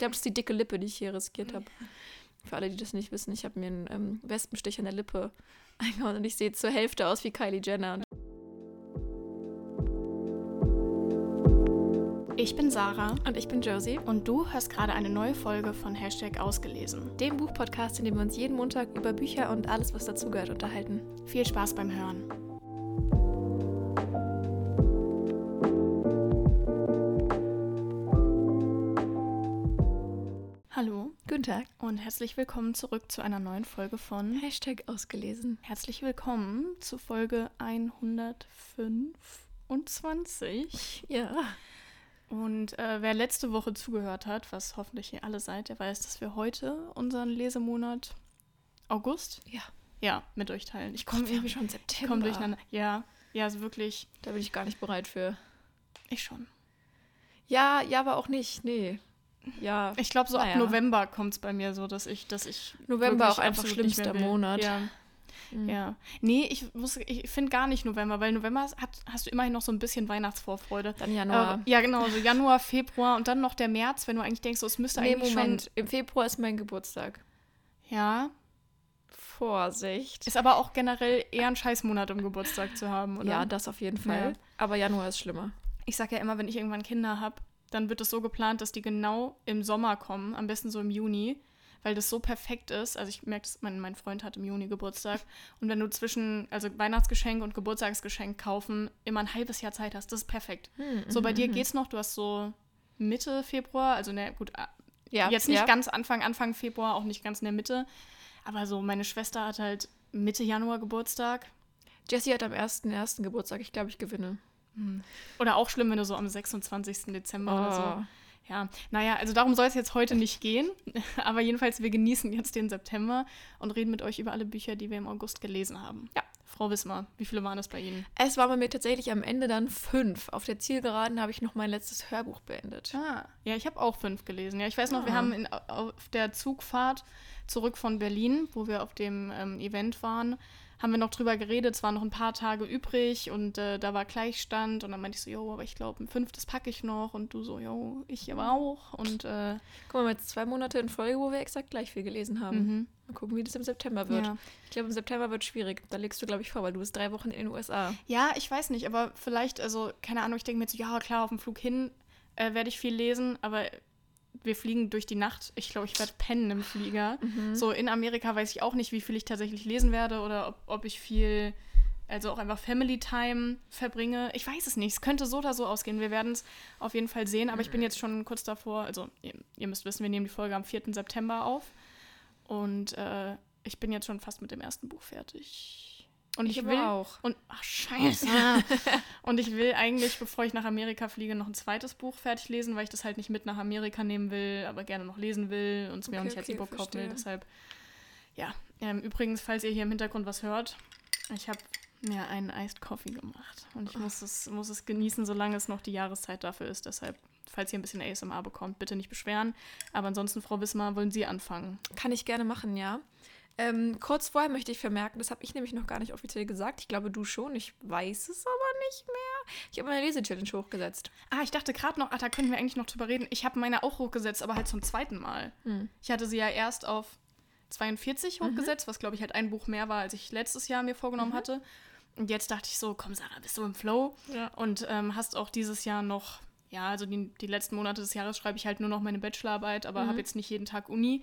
glaube, das ist die dicke Lippe, die ich hier riskiert habe. Für alle, die das nicht wissen, ich habe mir einen ähm, Wespenstich an der Lippe eingehauen und ich sehe zur Hälfte aus wie Kylie Jenner. Ich bin Sarah Und ich bin Josie, und du hörst gerade eine neue Folge von Hashtag Ausgelesen. dem Buchpodcast, in dem wir uns jeden Montag über Bücher und alles, was dazugehört, unterhalten. Viel Spaß beim Hören. Tag. und herzlich willkommen zurück zu einer neuen Folge von Hashtag ausgelesen. Herzlich willkommen zu Folge 125. Ja. Und äh, wer letzte Woche zugehört hat, was hoffentlich ihr alle seid, der weiß, dass wir heute unseren Lesemonat August Ja. ja mit euch teilen. Ich komme wir haben irgendwie schon September. komme durcheinander. Ja, ja, also wirklich. Da bin ich gar nicht bereit für. Ich schon. Ja, ja, aber auch nicht. Nee. Ja. Ich glaube, so ab Naja. November kommt es bei mir so, dass ich, dass ich November auch einfach schlimmster. Monat. Ja, Mhm. ja. Nee, ich muss, ich finde gar nicht November, weil November hat, hast du immerhin noch so ein bisschen Weihnachtsvorfreude. Dann Januar. Äh, ja, genau, so Januar, Februar und dann noch der März, wenn du eigentlich denkst, so, es müsste nee, eigentlich Moment. Im Februar ist mein Geburtstag. schon. Ja, Vorsicht. ist aber auch generell eher ein Scheißmonat, um Geburtstag zu haben, oder? Ja, das auf jeden Fall. Ja. Aber Januar ist schlimmer. Ich sag ja immer, wenn ich irgendwann Kinder habe, dann wird es so geplant, dass die genau im Sommer kommen, am besten so im Juni, weil das so perfekt ist. Also ich merke, mein, mein Freund hat im Juni Geburtstag. Und wenn du zwischen, also Weihnachtsgeschenk und Geburtstagsgeschenk kaufen, immer ein halbes Jahr Zeit hast, das ist perfekt. So, bei dir geht's noch, du hast so Mitte Februar, also ne, gut, ah, Ja, jetzt nicht ja. ganz Anfang, Anfang Februar, auch nicht ganz in der Mitte. Aber so, meine Schwester hat halt Mitte Januar Geburtstag. Jessie hat am 1.1. Geburtstag. Ich glaube, ich gewinne. Oder auch schlimm, wenn du so am 26. Dezember oder so. Oh. Ja, naja, also darum soll es jetzt heute nicht gehen. Aber jedenfalls, wir genießen jetzt den September und reden mit euch über alle Bücher, die wir im August gelesen haben. Ja. Frau Wismar, wie viele waren das bei Ihnen? Es war bei mir tatsächlich am Ende dann fünf. Auf der Zielgeraden habe ich noch mein letztes Hörbuch beendet. Ah, ja, ich habe auch fünf gelesen. Ja, ich weiß noch, wir Ah. haben in, auf der Zugfahrt zurück von Berlin, wo wir auf dem ähm, Event waren, haben wir noch drüber geredet. Es waren noch ein paar Tage übrig und äh, da war Gleichstand. Und dann meinte ich so, jo, aber ich glaube, ein fünftes packe ich noch. Und du so, jo, ich aber auch. Und äh, Guck mal, wir haben jetzt zwei Monate in Folge, wo wir exakt gleich viel gelesen haben. mhm. Mal gucken, wie das im September wird. Ja. Ich glaube, im September wird schwierig. Da legst du, glaube ich, vor, weil du bist drei Wochen in den USA. Ja, ich weiß nicht, aber vielleicht, also, keine Ahnung, ich denke mir jetzt, so, ja, klar, auf dem Flug hin äh, werde ich viel lesen, aber wir fliegen durch die Nacht. Ich glaube, ich werde pennen im Flieger. So in Amerika weiß ich auch nicht, wie viel ich tatsächlich lesen werde oder ob, ob ich viel, also auch einfach Family Time verbringe. Ich weiß es nicht. Es könnte so oder so ausgehen. Wir werden es auf jeden Fall sehen, aber ich bin jetzt schon kurz davor. Also, ihr, ihr müsst wissen, wir nehmen die Folge am 4. September auf. Und äh, ich bin jetzt schon fast mit dem ersten Buch fertig. Und ich, aber will auch. und ach scheiße. und ich will eigentlich, bevor ich nach Amerika fliege, noch ein zweites Buch fertig lesen, weil ich das halt nicht mit nach Amerika nehmen will, aber gerne noch lesen will und es mir auch Okay, nicht als okay, E-Book kaufen will. Deshalb, ja. Ähm, übrigens, falls ihr hier im Hintergrund was hört, ich habe mir einen Iced Coffee gemacht und ich muss es, muss es genießen, solange es noch die Jahreszeit dafür ist. Deshalb, falls ihr ein bisschen ASMR bekommt, bitte nicht beschweren. Aber ansonsten, Frau Wismar, wollen Sie anfangen? Kann ich gerne machen, ja. Ähm, kurz vorher möchte ich vermerken, das habe ich nämlich noch gar nicht offiziell gesagt. Ich glaube, du schon. Ich weiß es aber nicht mehr. Ich habe meine Lese-Challenge hochgesetzt. Ah, ich dachte gerade noch, ah, da können wir eigentlich noch drüber reden. Ich habe meine auch hochgesetzt, aber halt zum zweiten Mal. Hm. Ich hatte sie ja erst auf 42 hochgesetzt, was glaube ich halt ein Buch mehr war, als ich letztes Jahr mir vorgenommen hatte. Und jetzt dachte ich so, komm Sarah, bist du im Flow? Ja. Und ähm, hast auch dieses Jahr noch, ja, also die, die letzten Monate des Jahres schreibe ich halt nur noch meine Bachelorarbeit, aber habe jetzt nicht jeden Tag Uni.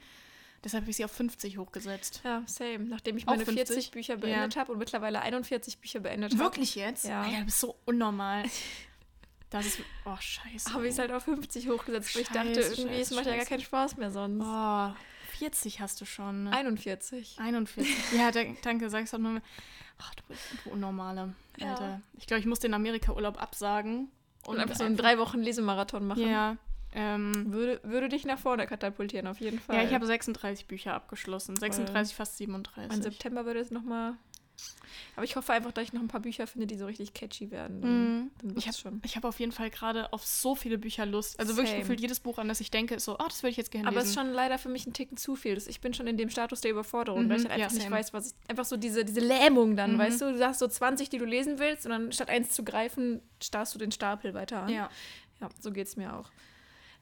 Deshalb habe ich sie auf 50 hochgesetzt. Ja, same. Nachdem ich meine 40 50? Bücher beendet habe und mittlerweile 41 Bücher beendet habe, Wirklich jetzt? Ja. Alter, du bist so unnormal. Das ist, oh scheiße. habe ich es halt auf 50 hochgesetzt, weil ich dachte, Scheiße, irgendwie, es scheiße, macht ja gar keinen Spaß mehr sonst. Oh, 40 hast du schon. Ne? 41. 41. Ja, da- danke, sag's doch nur. Ach, du bist du Unnormale. Ja. Alter. Ich glaube, ich muss den Amerika-Urlaub absagen. Und einfach so einen drei Wochen Lesemarathon machen. Ja. Ähm, Würde, würde dich nach vorne katapultieren, auf jeden Fall. ja, ich habe 36 Bücher abgeschlossen. 36, fast 37. Im September würde es nochmal. Aber ich hoffe einfach, dass ich noch ein paar Bücher finde, die so richtig catchy werden. Dann, Mhm. dann Ich habe schon. ich hab auf jeden Fall gerade auf so viele Bücher Lust. Also wirklich Same. gefühlt jedes Buch, an das ich denke, ist so, oh, das würde ich jetzt gerne Aber es ist lesen. schon leider für mich ein Ticken zu viel. Ich bin schon in dem Status der Überforderung, Mhm, weil ich halt ja, einfach nicht same. weiß, was ich. Einfach so diese, diese Lähmung dann, Mhm. weißt du? Du sagst so 20, die du lesen willst, und dann statt eins zu greifen, starrst du den Stapel weiter an. ja. Ja, so geht es mir auch.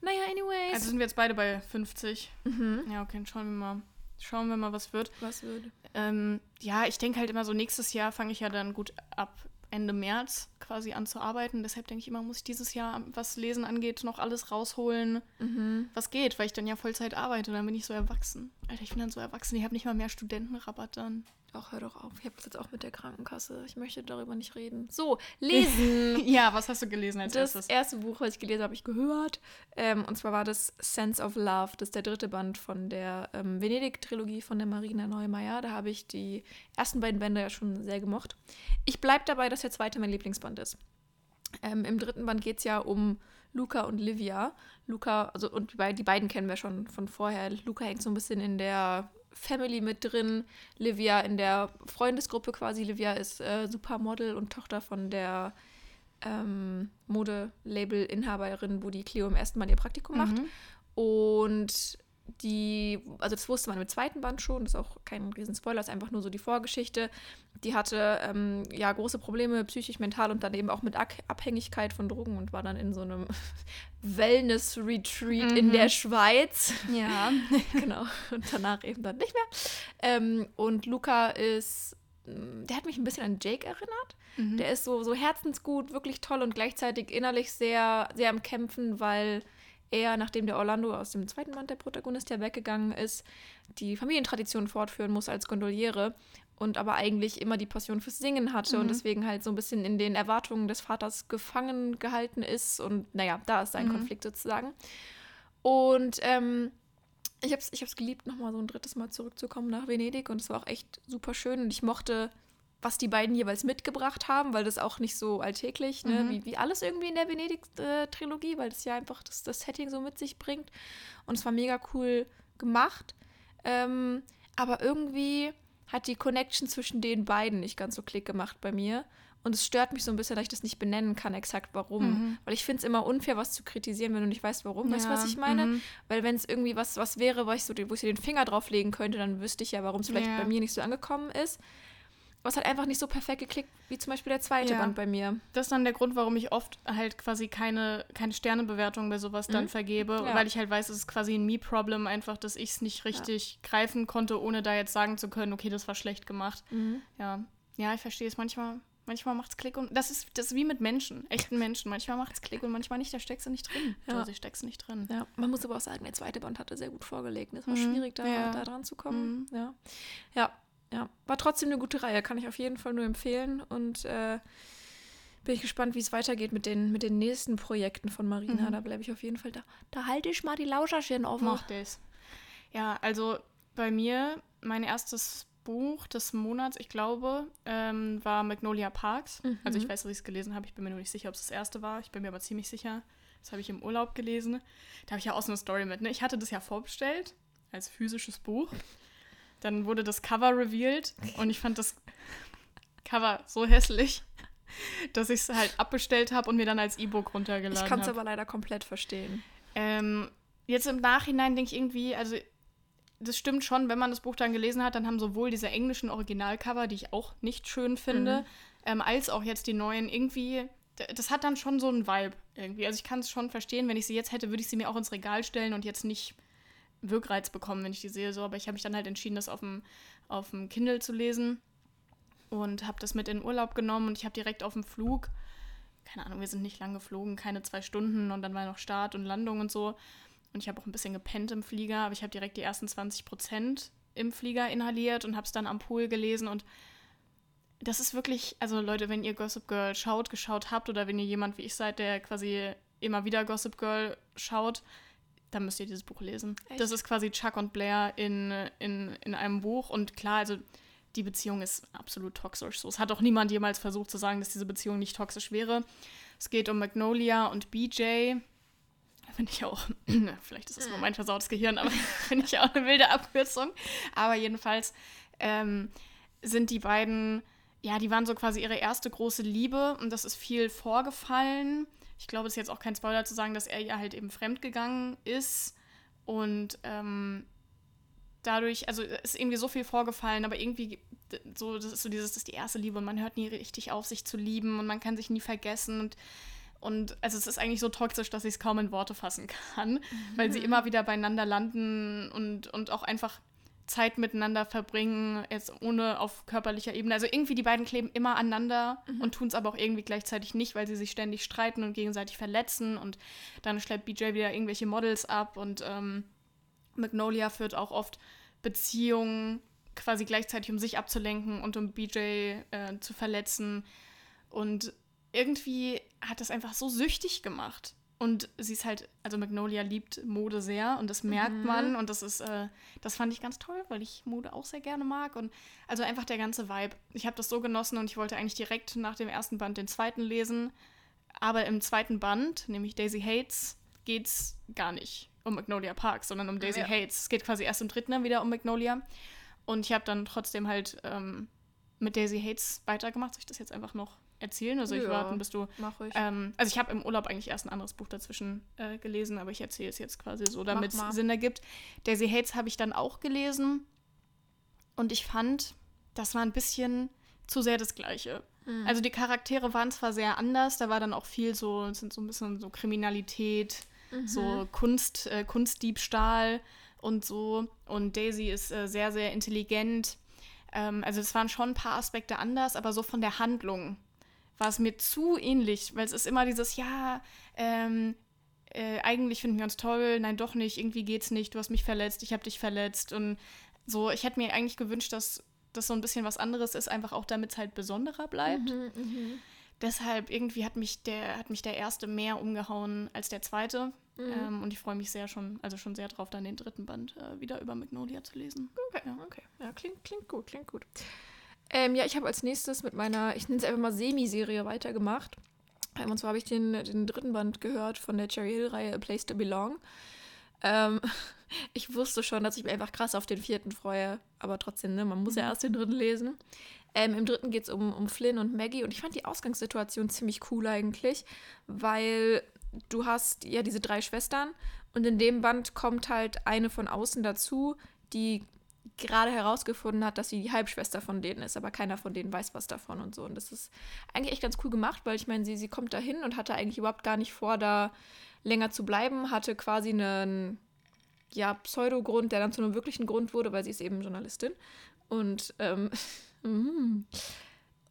Naja, anyways. Also sind wir jetzt beide bei 50. Mhm. Ja, okay, schauen wir mal. Schauen wir mal, was wird. Was wird? Ähm, ja, ich denke halt immer so, nächstes Jahr fange ich ja dann gut ab Ende März quasi an zu arbeiten. Deshalb denke ich immer, muss ich dieses Jahr, was Lesen angeht, noch alles rausholen, mhm. was geht, weil ich dann ja Vollzeit arbeite. Dann bin ich so erwachsen. Alter, ich bin dann so erwachsen. Ich habe nicht mal mehr Studentenrabatt dann. Ach, hör doch auf. Ich habe das jetzt auch mit der Krankenkasse. Ich möchte darüber nicht reden. So, lesen. ja, was hast du gelesen als das erstes? Das erste Buch, was ich gelesen habe, habe ich gehört. Ähm, und zwar war das Sense of Love. Das ist der dritte Band von der ähm, Venedig-Trilogie von der Marina Neumeier. Da habe ich die ersten beiden Bände ja schon sehr gemocht. Ich bleibe dabei, dass der zweite mein Lieblingsband ist. Ähm, Im dritten Band geht es ja um Luca und Livia. Luca, also und die, die beiden kennen wir schon von vorher. Luca hängt so ein bisschen in der Family mit drin. Livia in der Freundesgruppe quasi. Livia ist äh, Supermodel und Tochter von der ähm, Modelabel-Inhaberin, wo die Cleo im ersten Mal ihr Praktikum mhm. macht. Und die, also das wusste man im zweiten Band schon, das ist auch kein Riesenspoiler, ist einfach nur so die Vorgeschichte. Die hatte ähm, ja große Probleme psychisch, mental und dann eben auch mit Abhängigkeit von Drogen und war dann in so einem Wellness-Retreat mhm. in der Schweiz. Ja. genau. Und danach eben dann nicht mehr. Ähm, und Luca ist, mm, der hat mich ein bisschen an Jake erinnert. Mhm. Der ist so, so herzensgut, wirklich toll und gleichzeitig innerlich sehr, sehr am Kämpfen, weil er, nachdem der Orlando aus dem zweiten Band der Protagonist ja weggegangen ist, die Familientradition fortführen muss als Gondoliere und aber eigentlich immer die Passion fürs Singen hatte mhm. und deswegen halt so ein bisschen in den Erwartungen des Vaters gefangen gehalten ist und naja, da ist sein mhm. Konflikt sozusagen. Und ähm, ich habe es ich hab's geliebt, nochmal so ein drittes Mal zurückzukommen nach Venedig und es war auch echt super schön und ich mochte was die beiden jeweils mitgebracht haben, weil das auch nicht so alltäglich, ne, mhm. wie, wie alles irgendwie in der Venedig-Trilogie, weil das ja einfach das, das Setting so mit sich bringt. Und es war mega cool gemacht. Ähm, aber irgendwie hat die Connection zwischen den beiden nicht ganz so klick gemacht bei mir. Und es stört mich so ein bisschen, dass ich das nicht benennen kann, exakt warum. Mhm. Weil ich finde es immer unfair, was zu kritisieren, wenn du nicht weißt, warum. Ja. Weißt du, was ich meine? Mhm. Weil wenn es irgendwie was, was wäre, wo ich, so, wo ich den Finger drauflegen könnte, dann wüsste ich ja, warum es vielleicht ja. bei mir nicht so angekommen ist. Was hat einfach nicht so perfekt geklickt, wie zum Beispiel der zweite ja. Band bei mir. Das ist dann der Grund, warum ich oft halt quasi keine, keine Sternebewertung bei sowas mhm. dann vergebe, ja. weil ich halt weiß, es ist quasi ein Me-Problem, einfach, dass ich es nicht richtig ja. greifen konnte, ohne da jetzt sagen zu können, okay, das war schlecht gemacht. Mhm. Ja. Ja, ich verstehe es manchmal. Manchmal macht es Klick und das ist, das ist wie mit Menschen, echten Menschen. Manchmal macht es Klick und manchmal nicht, da steckst du nicht drin. Ja. Du, steckst nicht drin. Ja, man muss aber auch sagen, der zweite Band hatte sehr gut vorgelegt. Es war mhm. schwierig, da, da dran zu kommen. Mhm. Ja. ja, ja, war trotzdem eine gute Reihe, kann ich auf jeden Fall nur empfehlen. Und äh, bin ich gespannt, wie es weitergeht mit den, mit den nächsten Projekten von Marina. Mhm. Da bleibe ich auf jeden Fall da. Da halte ich mal die Lauscherchen offen. Mach das. Ja, also bei mir, mein erstes Buch des Monats, ich glaube, ähm, war Magnolia Parks. Mhm. Also ich weiß, dass ich es gelesen habe. Ich bin mir nur nicht sicher, ob es das erste war. Ich bin mir aber ziemlich sicher. Das habe ich im Urlaub gelesen. Da habe ich ja auch so eine Story mit. Ne? Ich hatte das ja vorbestellt als physisches Buch. Dann wurde das Cover revealed und ich fand das Cover so hässlich, dass ich es halt abbestellt habe und mir dann als E-Book runtergeladen habe. Ich kann es aber leider komplett verstehen. Ähm, jetzt im Nachhinein denke ich irgendwie, also das stimmt schon, wenn man das Buch dann gelesen hat, dann haben sowohl diese englischen Originalcover, die ich auch nicht schön finde, mhm. ähm, als auch jetzt die neuen irgendwie, das hat dann schon so einen Vibe irgendwie. Also ich kann es schon verstehen, wenn ich sie jetzt hätte, würde ich sie mir auch ins Regal stellen und jetzt nicht Wirkreiz bekommen, wenn ich die sehe. So, aber ich habe mich dann halt entschieden, das auf dem, auf dem Kindle zu lesen und habe das mit in Urlaub genommen und ich habe direkt auf dem Flug, keine Ahnung, wir sind nicht lang geflogen, keine zwei Stunden und dann war noch Start und Landung und so. Und ich habe auch ein bisschen gepennt im Flieger, aber ich habe direkt die ersten 20 Prozent im Flieger inhaliert und habe es dann am Pool gelesen und das ist wirklich, also Leute, wenn ihr Gossip Girl schaut, geschaut habt oder wenn ihr jemand wie ich seid, der quasi immer wieder Gossip Girl schaut, dann müsst ihr dieses Buch lesen. Echt? Das ist quasi Chuck und Blair in, in, in einem Buch. Und klar, also die Beziehung ist absolut toxisch. So, es hat auch niemand jemals versucht zu sagen, dass diese Beziehung nicht toxisch wäre. Es geht um Magnolia und BJ. Finde ich auch, vielleicht ist das nur mein versautes Gehirn, aber finde ich auch eine wilde Abkürzung. Aber jedenfalls ähm, sind die beiden, ja, die waren so quasi ihre erste große Liebe und das ist viel vorgefallen ich glaube, es ist jetzt auch kein Spoiler zu sagen, dass er ihr halt eben fremdgegangen ist und ähm, dadurch, also ist irgendwie so viel vorgefallen, aber irgendwie so, das ist so dieses, das ist die erste Liebe und man hört nie richtig auf, sich zu lieben und man kann sich nie vergessen und Und also es ist eigentlich so toxisch, dass ich es kaum in Worte fassen kann, mhm. weil sie immer wieder beieinander landen und, und auch einfach Zeit miteinander verbringen, jetzt ohne auf körperlicher Ebene. Also irgendwie die beiden kleben immer aneinander mhm. und tun es aber auch irgendwie gleichzeitig nicht, weil sie sich ständig streiten und gegenseitig verletzen. Und dann schleppt BJ wieder irgendwelche Models ab und ähm, Magnolia führt auch oft Beziehungen quasi gleichzeitig, um sich abzulenken und um BJ äh, zu verletzen. Und irgendwie hat das einfach so süchtig gemacht. Und sie ist halt, also Magnolia liebt Mode sehr und das merkt mhm. man und das ist, äh, das fand ich ganz toll, weil ich Mode auch sehr gerne mag und also einfach der ganze Vibe. Ich habe das so genossen und ich wollte eigentlich direkt nach dem ersten Band den zweiten lesen, aber im zweiten Band, nämlich Daisy Hates, geht es gar nicht um Magnolia Park, sondern um Daisy ja. Hates. Es geht quasi erst im dritten dann wieder um Magnolia und ich habe dann trotzdem halt ähm, mit Daisy Hates weitergemacht. Soll ich das jetzt einfach noch erzählen? Also ja, ich warten, bis du. Mach ich. Ähm, also ich habe im Urlaub eigentlich erst ein anderes Buch dazwischen äh, gelesen, aber ich erzähle es jetzt quasi so, damit es Sinn ergibt. Daisy Hates habe ich dann auch gelesen und ich fand, das war ein bisschen zu sehr das Gleiche. Mhm. Also die Charaktere waren zwar sehr anders, da war dann auch viel so, sind so ein bisschen so Kriminalität, mhm. so Kunst, äh, Kunstdiebstahl und so. Und Daisy ist äh, sehr, sehr intelligent. Ähm, also es waren schon ein paar Aspekte anders, aber so von der Handlung war es mir zu ähnlich, weil es ist immer dieses, ja, ähm, äh, eigentlich finden wir uns toll, nein, doch nicht, irgendwie geht's nicht, du hast mich verletzt, ich habe dich verletzt und so, ich hätte mir eigentlich gewünscht, dass das so ein bisschen was anderes ist, einfach auch damit es halt besonderer bleibt. Mhm, mh. Deshalb irgendwie hat mich der, hat mich der erste mehr umgehauen als der zweite. Mhm. Ähm, und ich freue mich sehr schon, also schon sehr drauf, dann den dritten Band äh, wieder über Magnolia zu lesen. Okay, ja. okay. Ja, klingt, klingt gut, klingt gut. Ähm, ja, ich habe als nächstes mit meiner, ich nenne es einfach mal Semi-Serie weitergemacht. Ähm, und zwar habe ich den, den dritten Band gehört von der Cherry Hill-Reihe A Place to Belong. Ähm, ich wusste schon, dass ich mich einfach krass auf den vierten freue, aber trotzdem, ne, man muss ja mhm. erst den dritten lesen. Ähm, Im dritten geht es um, um Flynn und Maggie und ich fand die Ausgangssituation ziemlich cool eigentlich, weil du hast ja diese drei Schwestern und in dem Band kommt halt eine von außen dazu, die gerade herausgefunden hat, dass sie die Halbschwester von denen ist, aber keiner von denen weiß was davon und so. Und das ist eigentlich echt ganz cool gemacht, weil ich meine, sie, sie kommt da hin und hatte eigentlich überhaupt gar nicht vor, da länger zu bleiben, hatte quasi einen ja, Pseudogrund, der dann zu einem wirklichen Grund wurde, weil sie ist eben Journalistin. Und, ähm,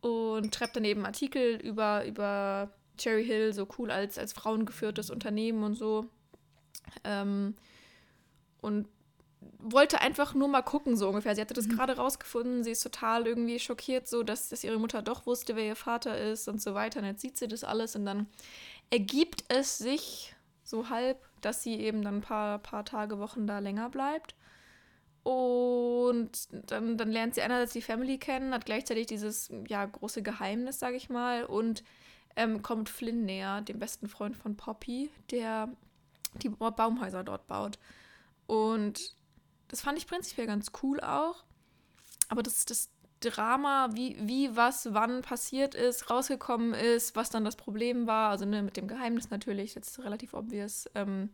und schreibt dann eben Artikel über, über Cherry Hill, so cool als, als frauengeführtes Unternehmen und so. Ähm, und wollte einfach nur mal gucken, so ungefähr. Sie hatte das mhm. gerade rausgefunden, sie ist total irgendwie schockiert, so dass, dass ihre Mutter doch wusste, wer ihr Vater ist und so weiter. Und jetzt sieht sie das alles und dann ergibt es sich so halb, dass sie eben dann ein paar, paar Tage, Wochen da länger bleibt. Und dann, dann lernt sie einerseits die Family kennen, hat gleichzeitig dieses ja, große Geheimnis, sage ich mal, und ähm, kommt Flynn näher, dem besten Freund von Poppy, der die Baumhäuser dort baut. Und das fand ich prinzipiell ganz cool auch. Aber das, das Drama, wie, wie was wann passiert ist, rausgekommen ist, was dann das Problem war, also ne, mit dem Geheimnis natürlich, jetzt relativ obvious, ähm,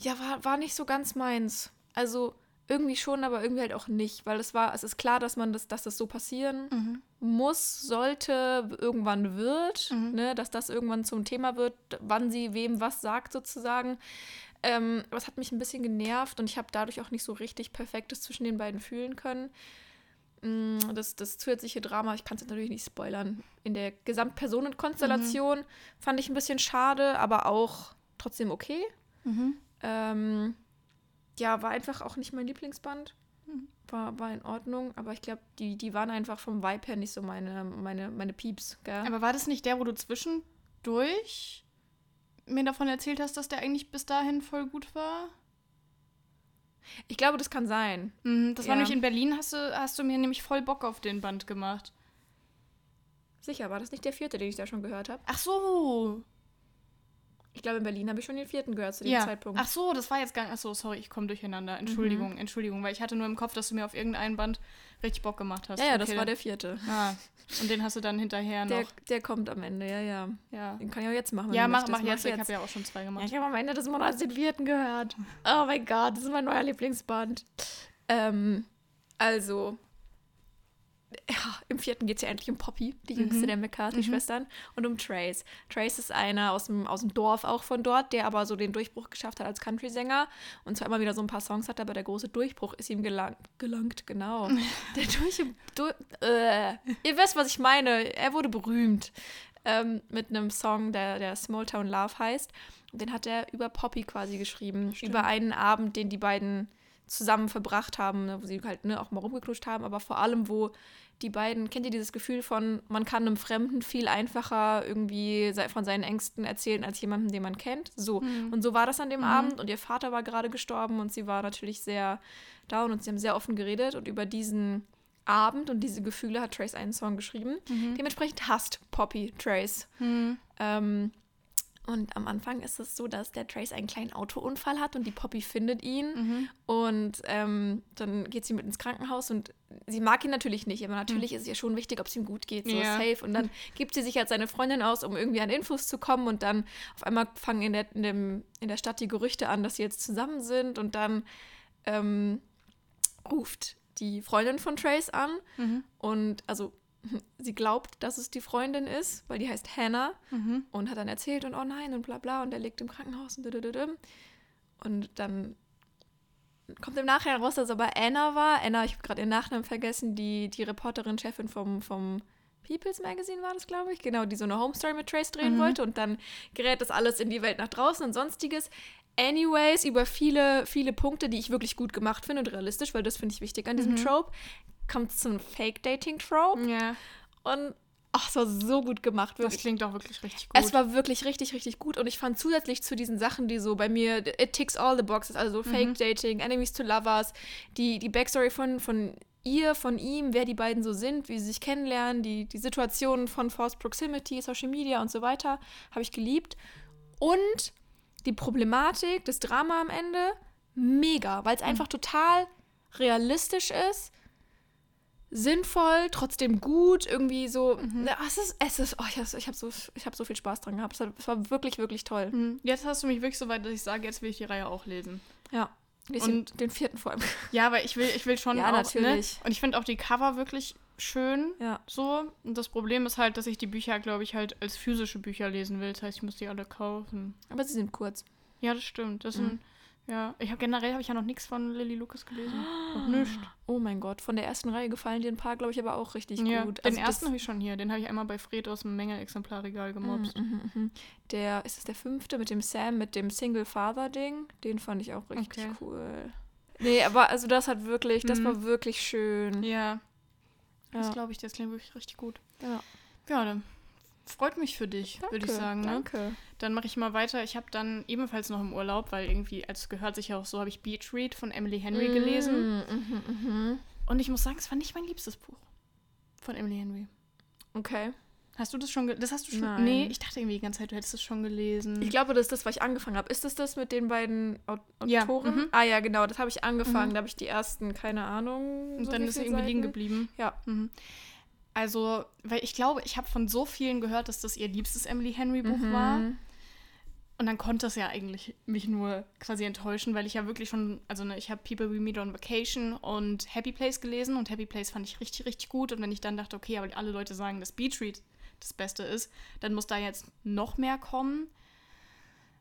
ja, war, war nicht so ganz meins. Also irgendwie schon, aber irgendwie halt auch nicht, weil es war, es ist klar, dass man das, dass das so passieren mhm. muss, sollte, irgendwann wird, mhm. ne, dass das irgendwann zum Thema wird, wann sie wem was sagt sozusagen. Ähm, aber es hat mich ein bisschen genervt und ich habe dadurch auch nicht so richtig Perfektes zwischen den beiden fühlen können. Mm, das, das zusätzliche Drama, ich kann es natürlich nicht spoilern, in der Gesamtpersonenkonstellation mhm. fand ich ein bisschen schade, aber auch trotzdem okay. Mhm. Ähm, ja, war einfach auch nicht mein Lieblingsband. Mhm. War, war in Ordnung, aber ich glaube, die, die waren einfach vom Vibe her nicht so meine, meine, meine Pieps. Gell? Aber war das nicht der, wo du zwischendurch mir davon erzählt hast, dass der eigentlich bis dahin voll gut war? Ich glaube, das kann sein. Mhm, das ja. war nämlich in Berlin, hast du, hast du mir nämlich voll Bock auf den Band gemacht. Sicher, war das nicht der vierte, den ich da schon gehört habe? Ach so. Ich glaube, in Berlin habe ich schon den vierten gehört zu dem ja. Zeitpunkt. Ach so, das war jetzt gar nicht. Ach so, sorry, ich komme durcheinander. Entschuldigung, mhm. Entschuldigung, weil ich hatte nur im Kopf, dass du mir auf irgendein Band richtig Bock gemacht hast. Ja, ja, okay. das war der vierte. Ah, und den hast du dann hinterher der, noch. Der kommt am Ende, ja, ja. ja. Den kann ich auch jetzt machen. Ja, mach, mach jetzt. jetzt. Ich habe ja auch schon zwei gemacht. Ja, ich habe am Ende des Monats den vierten gehört. Oh mein Gott, das ist mein neuer Lieblingsband. Ähm, also, ja, im vierten geht es ja endlich um Poppy, die jüngste mhm. der McCarthy-Schwestern, mhm. und um Trace. Trace ist einer aus dem, aus dem Dorf auch von dort, der aber so den Durchbruch geschafft hat als Country-Sänger und zwar immer wieder so ein paar Songs hat, aber der große Durchbruch ist ihm gelang, gelangt, genau. der durch, durch äh, ihr wisst, was ich meine. Er wurde berühmt ähm, mit einem Song, der, der Small Town Love heißt. Den hat er über Poppy quasi geschrieben, Stimmt. über einen Abend, den die beiden zusammen verbracht haben, ne, wo sie halt ne, auch mal rumgeknutscht haben, aber vor allem, wo die beiden, kennt ihr dieses Gefühl von, man kann einem Fremden viel einfacher irgendwie von seinen Ängsten erzählen als jemandem, den man kennt? So. Mhm. Und so war das an dem mhm. Abend und ihr Vater war gerade gestorben und sie war natürlich sehr down und sie haben sehr offen geredet und über diesen Abend und diese Gefühle hat Trace einen Song geschrieben. Mhm. Dementsprechend hasst Poppy Trace. Mhm. Ähm, und am Anfang ist es so, dass der Trace einen kleinen Autounfall hat und die Poppy findet ihn. Mhm. Und ähm, dann geht sie mit ins Krankenhaus und sie mag ihn natürlich nicht, aber natürlich mhm. ist es ihr schon wichtig, ob es ihm gut geht, so ja. safe. Und dann gibt sie sich als seine Freundin aus, um irgendwie an Infos zu kommen. Und dann auf einmal fangen in der, in, dem, in der Stadt die Gerüchte an, dass sie jetzt zusammen sind. Und dann ähm, ruft die Freundin von Trace an. Mhm. Und also sie glaubt, dass es die Freundin ist, weil die heißt Hannah mhm. und hat dann erzählt und oh nein und bla bla und er liegt im Krankenhaus und. Und dann kommt im Nachhinein raus, dass es aber Anna war. Anna, ich habe gerade ihren Nachnamen vergessen, die, die Reporterin, Chefin vom, vom People's Magazine war das, glaube ich. Genau, die so eine Home Story mit Trace drehen mhm. wollte und dann gerät das alles in die Welt nach draußen und sonstiges. Anyways, über viele, viele Punkte, die ich wirklich gut gemacht finde und realistisch, weil das finde ich wichtig an diesem mhm. Trope, kommt es zum Fake-Dating-Trope. Ja. Und ach, es war so gut gemacht. Wirklich. Das klingt auch wirklich richtig gut. Es war wirklich richtig, richtig gut. Und ich fand zusätzlich zu diesen Sachen, die so bei mir, it ticks all the boxes, also mhm. Fake-Dating, Enemies to Lovers, die, die Backstory von, von ihr, von ihm, wer die beiden so sind, wie sie sich kennenlernen, die, die Situationen von Forced Proximity, Social Media und so weiter, habe ich geliebt. Und die Problematik, das Drama am Ende, mega, weil es mhm. einfach total realistisch ist sinnvoll, trotzdem gut, irgendwie so. Mhm. Na, es ist, es ist, oh, ich habe hab so, hab so viel Spaß dran gehabt. Es war, es war wirklich, wirklich toll. Mhm. Jetzt hast du mich wirklich so weit, dass ich sage, jetzt will ich die Reihe auch lesen. Ja. Und den, den vierten vor allem. Ja, aber ich will, ich will schon. ja, auch, ne? natürlich. Ne? Und ich finde auch die Cover wirklich schön. Ja. So. Und das Problem ist halt, dass ich die Bücher, glaube ich, halt als physische Bücher lesen will. Das heißt, ich muss die alle kaufen. Aber sie sind kurz. Ja, das stimmt. Das mhm. sind ja, ich habe generell habe ich ja noch nichts von Lily Lucas gelesen. noch nichts. Oh mein Gott, von der ersten Reihe gefallen dir ein paar, glaube ich, aber auch richtig ja, gut. Den also ersten habe ich schon hier. Den habe ich einmal bei Fred aus dem Menge-Exemplarregal gemobst. Mm, mm, mm, der, ist es der fünfte mit dem Sam, mit dem Single-Father-Ding? Den fand ich auch richtig okay. cool. Nee, aber also das hat wirklich, das war mhm. wirklich schön. Ja. Das ja. glaube ich, das klingt wirklich richtig gut. Ja. Ja, dann freut mich für dich, würde ich sagen. Ne? Danke. Dann mache ich mal weiter. Ich habe dann ebenfalls noch im Urlaub, weil irgendwie, als gehört sich ja auch so, habe ich Beach Read von Emily Henry mm, gelesen. Mm, mm, Und ich muss sagen, es war nicht mein liebstes Buch von Emily Henry. Okay. Hast du das schon Das hast du schon? Nein. Nee, ich dachte irgendwie die ganze Zeit, du hättest das schon gelesen. Ich glaube, das ist das, was ich angefangen habe. Ist das das mit den beiden Autoren? Ja. Mhm. Ah ja, genau, das habe ich angefangen. Mhm. Da habe ich die ersten, keine Ahnung. Und so dann ist sie irgendwie liegen geblieben. Ja. Mhm. Also, weil ich glaube, ich habe von so vielen gehört, dass das ihr liebstes Emily Henry Buch mhm. war. Und dann konnte es ja eigentlich mich nur quasi enttäuschen, weil ich ja wirklich schon, also ne, ich habe People We Meet on Vacation und Happy Place gelesen und Happy Place fand ich richtig, richtig gut. Und wenn ich dann dachte, okay, aber alle Leute sagen, dass Beach Read das Beste ist, dann muss da jetzt noch mehr kommen.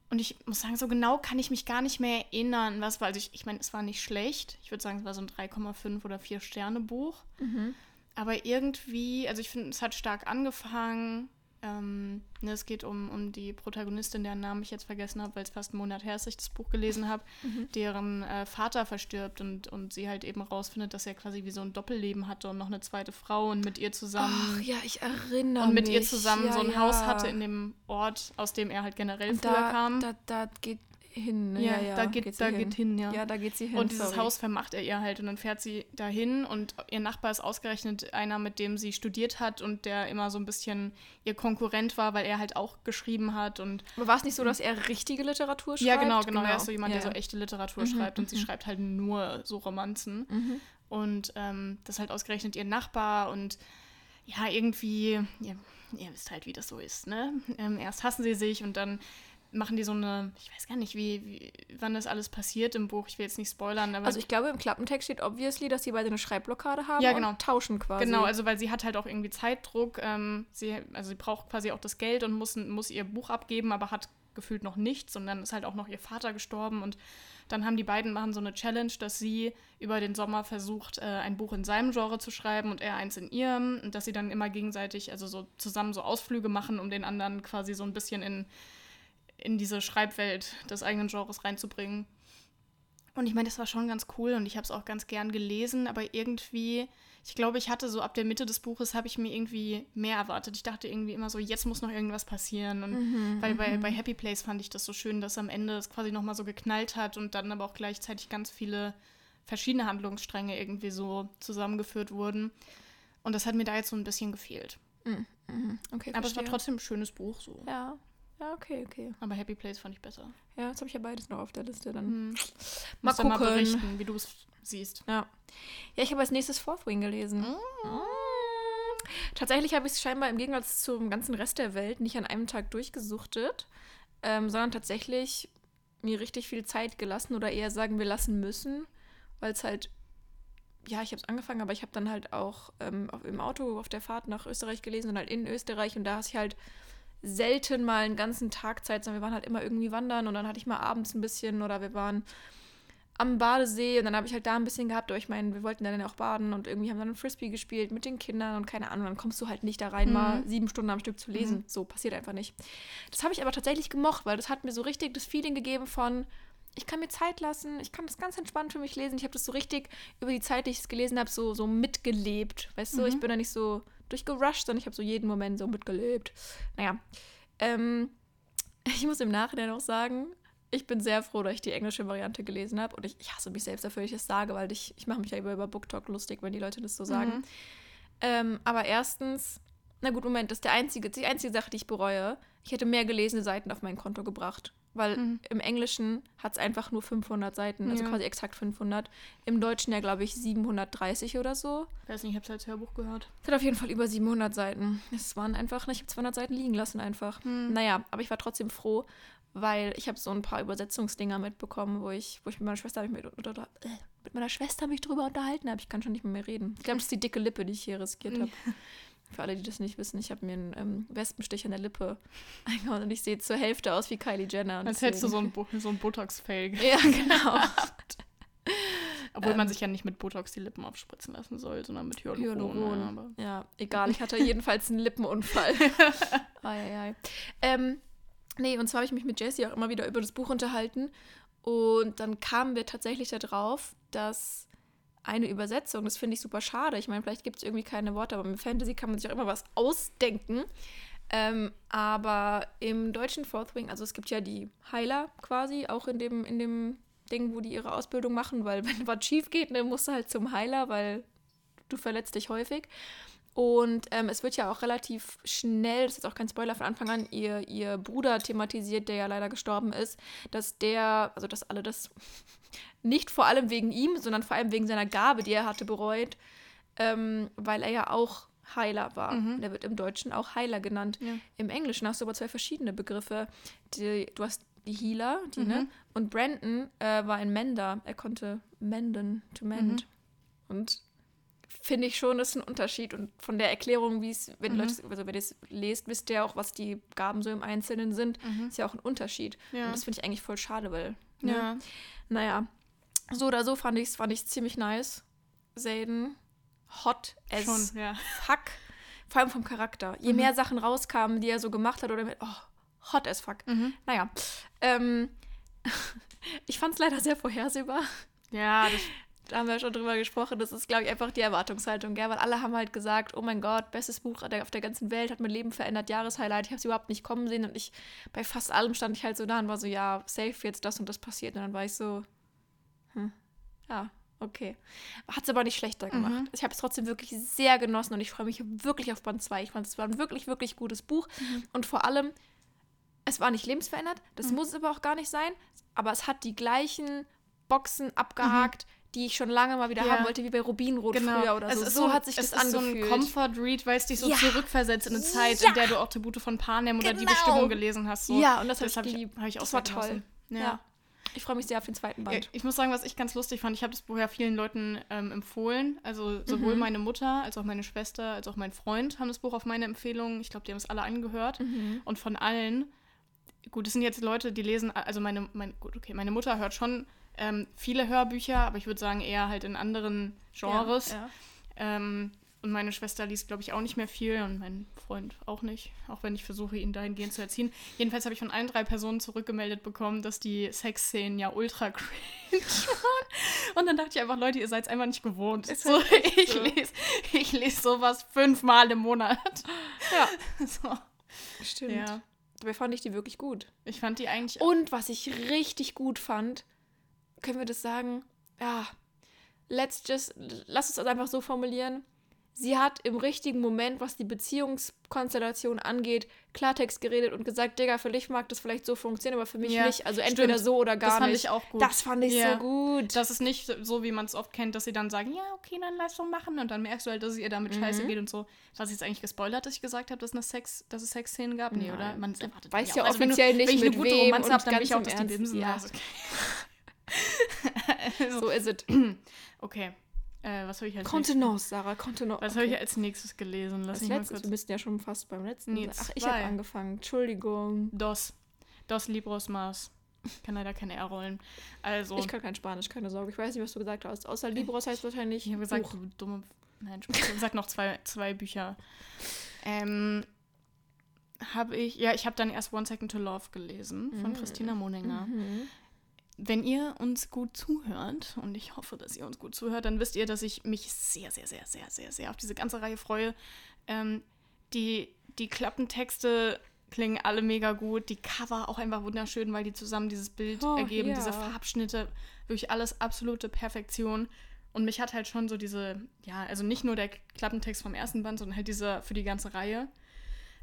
Und ich muss sagen, so genau kann ich mich gar nicht mehr erinnern, was war. Also ich, ich meine, es war nicht schlecht. Ich würde sagen, es war so ein 3,5 oder 4 Sterne Buch. Mhm. Aber irgendwie, also ich finde, es hat stark angefangen. Ähm, ne, es geht um, um die Protagonistin, deren Namen ich jetzt vergessen habe, weil es fast einen Monat her ist, dass ich das Buch gelesen habe, mhm. deren äh, Vater verstirbt und, und sie halt eben rausfindet, dass er quasi wie so ein Doppelleben hatte und noch eine zweite Frau und mit ihr zusammen. Ach, ja, ich erinnere mich. Und mit ihr zusammen ja, so ein ja. Haus hatte in dem Ort, aus dem er halt generell und früher da, kam. Da, da geht hin. Ne? Ja, ja, da geht, geht da hin. geht hin, ja. Ja, da geht sie hin. Und dieses sorry. Haus vermacht er ihr halt und dann fährt sie dahin und ihr Nachbar ist ausgerechnet einer, mit dem sie studiert hat und der immer so ein bisschen ihr Konkurrent war, weil er halt auch geschrieben hat und. Aber war es nicht so, dass er richtige Literatur schreibt? Ja, genau, genau. genau. Er ist so jemand, ja. der so echte Literatur mhm, schreibt und sie mhm. schreibt halt nur so Romanzen. Mhm. Und ähm, das ist halt ausgerechnet ihr Nachbar und ja, irgendwie, ja, ihr wisst halt, wie das so ist, ne? Ähm, erst hassen sie sich und dann machen die so eine, ich weiß gar nicht, wie, wie, wann das alles passiert im Buch. Ich will jetzt nicht spoilern, aber. Also ich glaube, im Klappentext steht obviously, dass sie beide eine Schreibblockade haben Ja, genau. und tauschen quasi. Genau, also weil sie hat halt auch irgendwie Zeitdruck. Ähm, sie, also sie braucht quasi auch das Geld und muss, muss ihr Buch abgeben, aber hat gefühlt noch nichts. Und dann ist halt auch noch ihr Vater gestorben. Und dann haben die beiden machen so eine Challenge, dass sie über den Sommer versucht, äh, ein Buch in seinem Genre zu schreiben und er eins in ihrem. Und dass sie dann immer gegenseitig, also so zusammen so Ausflüge machen, um den anderen quasi so ein bisschen in, in diese Schreibwelt des eigenen Genres reinzubringen. Und ich meine, das war schon ganz cool und ich habe es auch ganz gern gelesen, aber irgendwie, ich glaube, ich hatte so ab der Mitte des Buches, habe ich mir irgendwie mehr erwartet. Ich dachte irgendwie immer so, jetzt muss noch irgendwas passieren. Und weil bei, bei Happy Place fand ich das so schön, dass am Ende es quasi nochmal so geknallt hat und dann aber auch gleichzeitig ganz viele verschiedene Handlungsstränge irgendwie so zusammengeführt wurden. Und das hat mir da jetzt so ein bisschen gefehlt. Mhm. Okay, Aber es war verstehe. trotzdem ein schönes Buch so. Ja. Ja, okay, okay. Aber Happy Place fand ich besser. Ja, jetzt habe ich ja beides noch auf der Liste. Dann Hm. mal du mal gucken. berichten, wie du es siehst. Ja. Ja, ich habe als nächstes Fourth Wing gelesen. Tatsächlich habe ich es scheinbar im Gegensatz zum ganzen Rest der Welt nicht an einem Tag durchgesuchtet, ähm, sondern tatsächlich mir richtig viel Zeit gelassen oder eher sagen wir lassen müssen, weil es halt, ja, ich habe es angefangen, aber ich habe dann halt auch ähm, im Auto auf der Fahrt nach Österreich gelesen und halt in Österreich und da hast ich halt selten mal einen ganzen Tag Zeit, sondern wir waren halt immer irgendwie wandern und dann hatte ich mal abends ein bisschen oder wir waren am Badesee und dann habe ich halt da ein bisschen gehabt, aber ich meine, wir wollten dann ja auch baden und irgendwie haben dann Frisbee gespielt mit den Kindern und keine Ahnung, dann kommst du halt nicht da rein, mal sieben Stunden am Stück zu lesen. So, passiert einfach nicht. Das habe ich aber tatsächlich gemocht, weil das hat mir so richtig das Feeling gegeben von, ich kann mir Zeit lassen, ich kann das ganz entspannt für mich lesen. Ich habe das so richtig über die Zeit, die ich es gelesen habe, so, so mitgelebt. Weißt du, ich bin da nicht so durchgerusht, sondern ich habe so jeden Moment so mitgelebt. Naja, ähm, ich muss im Nachhinein auch sagen, ich bin sehr froh, dass ich die englische Variante gelesen habe. Und ich, ich hasse mich selbst dafür, dass ich das sage, weil ich, ich mache mich ja über, über BookTalk lustig, wenn die Leute das so sagen. Ähm, aber erstens, na gut, Moment, das ist der einzige, die einzige Sache, die ich bereue. Ich hätte mehr gelesene Seiten auf mein Konto gebracht. Weil im Englischen hat es einfach nur 500 Seiten, also Ja. quasi exakt 500. Im Deutschen ja, glaube ich, 730 oder so. Ich weiß nicht, ich habe es als Hörbuch gehört. Es hat auf jeden Fall über 700 Seiten. Es waren einfach, ich habe 200 Seiten liegen lassen einfach. Naja, aber ich war trotzdem froh, weil ich habe so ein paar Übersetzungsdinger mitbekommen, wo ich, wo ich mit meiner Schwester mich mit, oder, oder, äh, mit meiner Schwester mich drüber unterhalten habe. Ich kann schon nicht mehr, mehr reden. Ich glaube, das ist die dicke Lippe, die ich hier riskiert habe. Für alle, die das nicht wissen, ich habe mir einen ähm, Wespenstich an der Lippe eingehauen und ich sehe zur Hälfte aus wie Kylie Jenner. Als hättest du so deswegen- ein, Bo so ein Botox-Fake. Ja, genau. Obwohl Ähm. man sich ja nicht mit Botox die Lippen aufspritzen lassen soll, sondern mit Hyaluron. Hyaluron. Aber Ja, egal, ich hatte jedenfalls einen Lippenunfall. Eieiei. Ähm, nee, und zwar habe ich mich mit Jessie auch immer wieder über das Buch unterhalten. Und dann kamen wir tatsächlich darauf, dass eine Übersetzung, das finde ich super schade. Ich meine, vielleicht gibt es irgendwie keine Worte, aber mit Fantasy kann man sich auch immer was ausdenken. Ähm, aber im deutschen Fourth Wing, also es gibt ja die Heiler quasi, auch in dem, in dem Ding, wo die ihre Ausbildung machen, weil wenn was schief geht, dann musst du halt zum Heiler, weil du verletzt dich häufig. Und ähm, es wird ja auch relativ schnell, das ist auch kein Spoiler von Anfang an, ihr, ihr Bruder thematisiert, der ja leider gestorben ist, dass der, also dass alle das nicht vor allem wegen ihm, sondern vor allem wegen seiner Gabe, die er hatte, bereut, ähm, weil er ja auch Heiler war. Der wird im Deutschen auch Heiler genannt. Ja. Im Englischen hast du aber zwei verschiedene Begriffe. Die, du hast die Healer, die, ne? Und Brandon äh, war ein Mender. Er konnte menden, to mend. Und finde ich schon, ist ein Unterschied. Und von der Erklärung, wie es, wenn die Leute, also wenn ihr es lest, wisst ihr auch, was die Gaben so im Einzelnen sind, ist ja auch ein Unterschied. Ja. Und das finde ich eigentlich voll schade, weil, ne? ja. naja, so oder so fand ich es fand ich's ziemlich nice. Selden. Hot as Schon, ja. fuck. Vor allem vom Charakter. Je mehr Sachen rauskamen, die er so gemacht hat, oder mit, oh, hot as fuck. Naja. Ähm, ich fand es leider sehr vorhersehbar. Ja, das, Da haben wir schon drüber gesprochen. Das ist, glaube ich, einfach die Erwartungshaltung, gell? Weil alle haben halt gesagt, oh mein Gott, bestes Buch auf der ganzen Welt, hat mein Leben verändert, Jahreshighlight. Ich habe es überhaupt nicht kommen sehen und ich, bei fast allem stand ich halt so da und war so, ja, safe jetzt das und das passiert. Und dann war ich so, hm, ja, okay. Hat es aber nicht schlechter gemacht. Ich habe es trotzdem wirklich sehr genossen und ich freue mich wirklich auf Band 2. Ich fand es war ein wirklich, wirklich gutes Buch. Und vor allem, es war nicht lebensverändert, das muss es aber auch gar nicht sein, aber es hat die gleichen Boxen abgehakt, die ich schon lange mal wieder ja. haben wollte, wie bei Rubinrot genau. früher oder so. so, hat sich das angefühlt. Es ist so ein Comfort-Read, weil es dich so ja. zurückversetzt in eine Zeit, ja. in der du auch Tribute von Panem genau. oder die genau. Bestimmung gelesen hast. So. Ja, und das, das habe ich, hab ich, auch Das war toll. Ja. Ich freue mich sehr auf den zweiten Band. Ich muss sagen, was ich ganz lustig fand, ich habe das Buch ja vielen Leuten ähm, empfohlen. Also sowohl mhm. meine Mutter als auch meine Schwester als auch mein Freund haben das Buch auf meine Empfehlung. Ich glaube, die haben es alle angehört. Mhm. Und von allen, gut, es sind jetzt Leute, die lesen, also meine, mein, gut, okay, meine Mutter hört schon ähm, viele Hörbücher, aber ich würde sagen eher halt in anderen Genres. Ja, ja. Ähm, und meine Schwester liest, glaube ich, auch nicht mehr viel und mein Freund auch nicht, auch wenn ich versuche, ihn dahingehend zu erziehen. Jedenfalls habe ich von allen drei Personen zurückgemeldet bekommen, dass die Sexszenen ja ultra cringe waren. Und dann dachte ich einfach, Leute, ihr seid es einfach nicht gewohnt. So, ich, so. Lese, ich lese sowas fünfmal im Monat. Ja. So. Stimmt. Ja. Dabei fand ich die wirklich gut. Ich fand die eigentlich. Und was ich richtig gut fand, können wir das sagen? Ja. Let's just, lass es einfach so formulieren sie hat im richtigen Moment, was die Beziehungskonstellation angeht, Klartext geredet und gesagt, Digga, für dich mag das vielleicht so funktionieren, aber für mich ja, nicht. Also entweder stimmt. so oder gar nicht. Das fand nicht. ich auch gut. Das fand ich ja. so gut. Das ist nicht so, wie man es oft kennt, dass sie dann sagen, ja, okay, dann lass doch machen. Und dann merkst du halt, dass es ihr damit mhm. scheiße geht und so. Was jetzt eigentlich gespoilert, dass ich gesagt habe, dass, eine Sex, dass es Sexszenen gab? Nee, Nein. oder? Man erwartet weiß ja, auch. Also offiziell du, nicht, mit wem Romanze habe, dann will ich auch, dass die Bimsen ja. so ist es. Okay. Äh, was habe ich als Contenance, Sarah, Contenance. Was okay. habe ich als nächstes gelesen? Lass als letztes? Wir müssten ja schon fast beim letzten. Nee, Ach, ich habe angefangen. Entschuldigung. Dos. Dos Libros Mas. Ich kann leider keine R-Rollen. Also. Ich kann kein Spanisch, keine Sorge. Ich weiß nicht, was du gesagt hast. Außer Libros heißt wahrscheinlich. Ich habe gesagt, Buch. du dumme. Nein, ich habe gesagt, noch zwei, zwei Bücher. Ähm, habe ich. Ja, ich habe dann erst One Second to Love gelesen von mhm. Christina Moninger. Mhm wenn ihr uns gut zuhört, und ich hoffe, dass ihr uns gut zuhört, dann wisst ihr, dass ich mich sehr, sehr, sehr, sehr, sehr, sehr auf diese ganze Reihe freue. Ähm, die, die Klappentexte klingen alle mega gut, die Cover auch einfach wunderschön, weil die zusammen dieses Bild oh, ergeben, yeah. diese Farbschnitte, wirklich alles absolute Perfektion. Und mich hat halt schon so diese, ja, also nicht nur der Klappentext vom ersten Band, sondern halt dieser für die ganze Reihe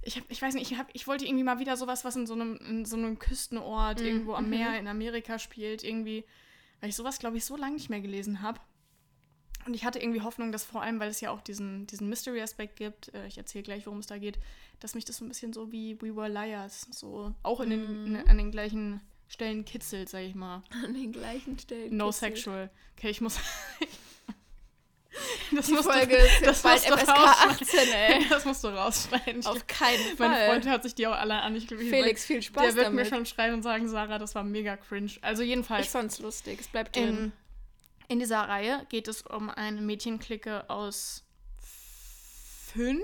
ich, hab, ich weiß nicht, ich, hab, ich wollte irgendwie mal wieder sowas, was in so einem, in so einem Küstenort, mhm. irgendwo am Meer mhm. in Amerika spielt, irgendwie, weil ich sowas, glaube ich, so lange nicht mehr gelesen habe. Und ich hatte irgendwie Hoffnung, dass vor allem, weil es ja auch diesen, diesen Mystery-Aspekt gibt, äh, ich erzähle gleich, worum es da geht, dass mich das so ein bisschen so wie We Were Liars, so auch in den, in, mhm. an den gleichen Stellen kitzelt, sag ich mal. An den gleichen Stellen. No kitzelt. sexual. Okay, ich muss. Das die Folge du, ist das bald FSK 18, ey. Das musst du rausschneiden. Auf keinen Fall. Mein Freund hört sich die auch alle an. Ich, ich Felix, viel Spaß Der wird damit. mir schon schreiben und sagen, Sarah, das war mega cringe. Also jedenfalls. Ich fand's lustig. Es bleibt drin. In, in dieser Reihe geht es um eine Mädchenklicke aus fünf?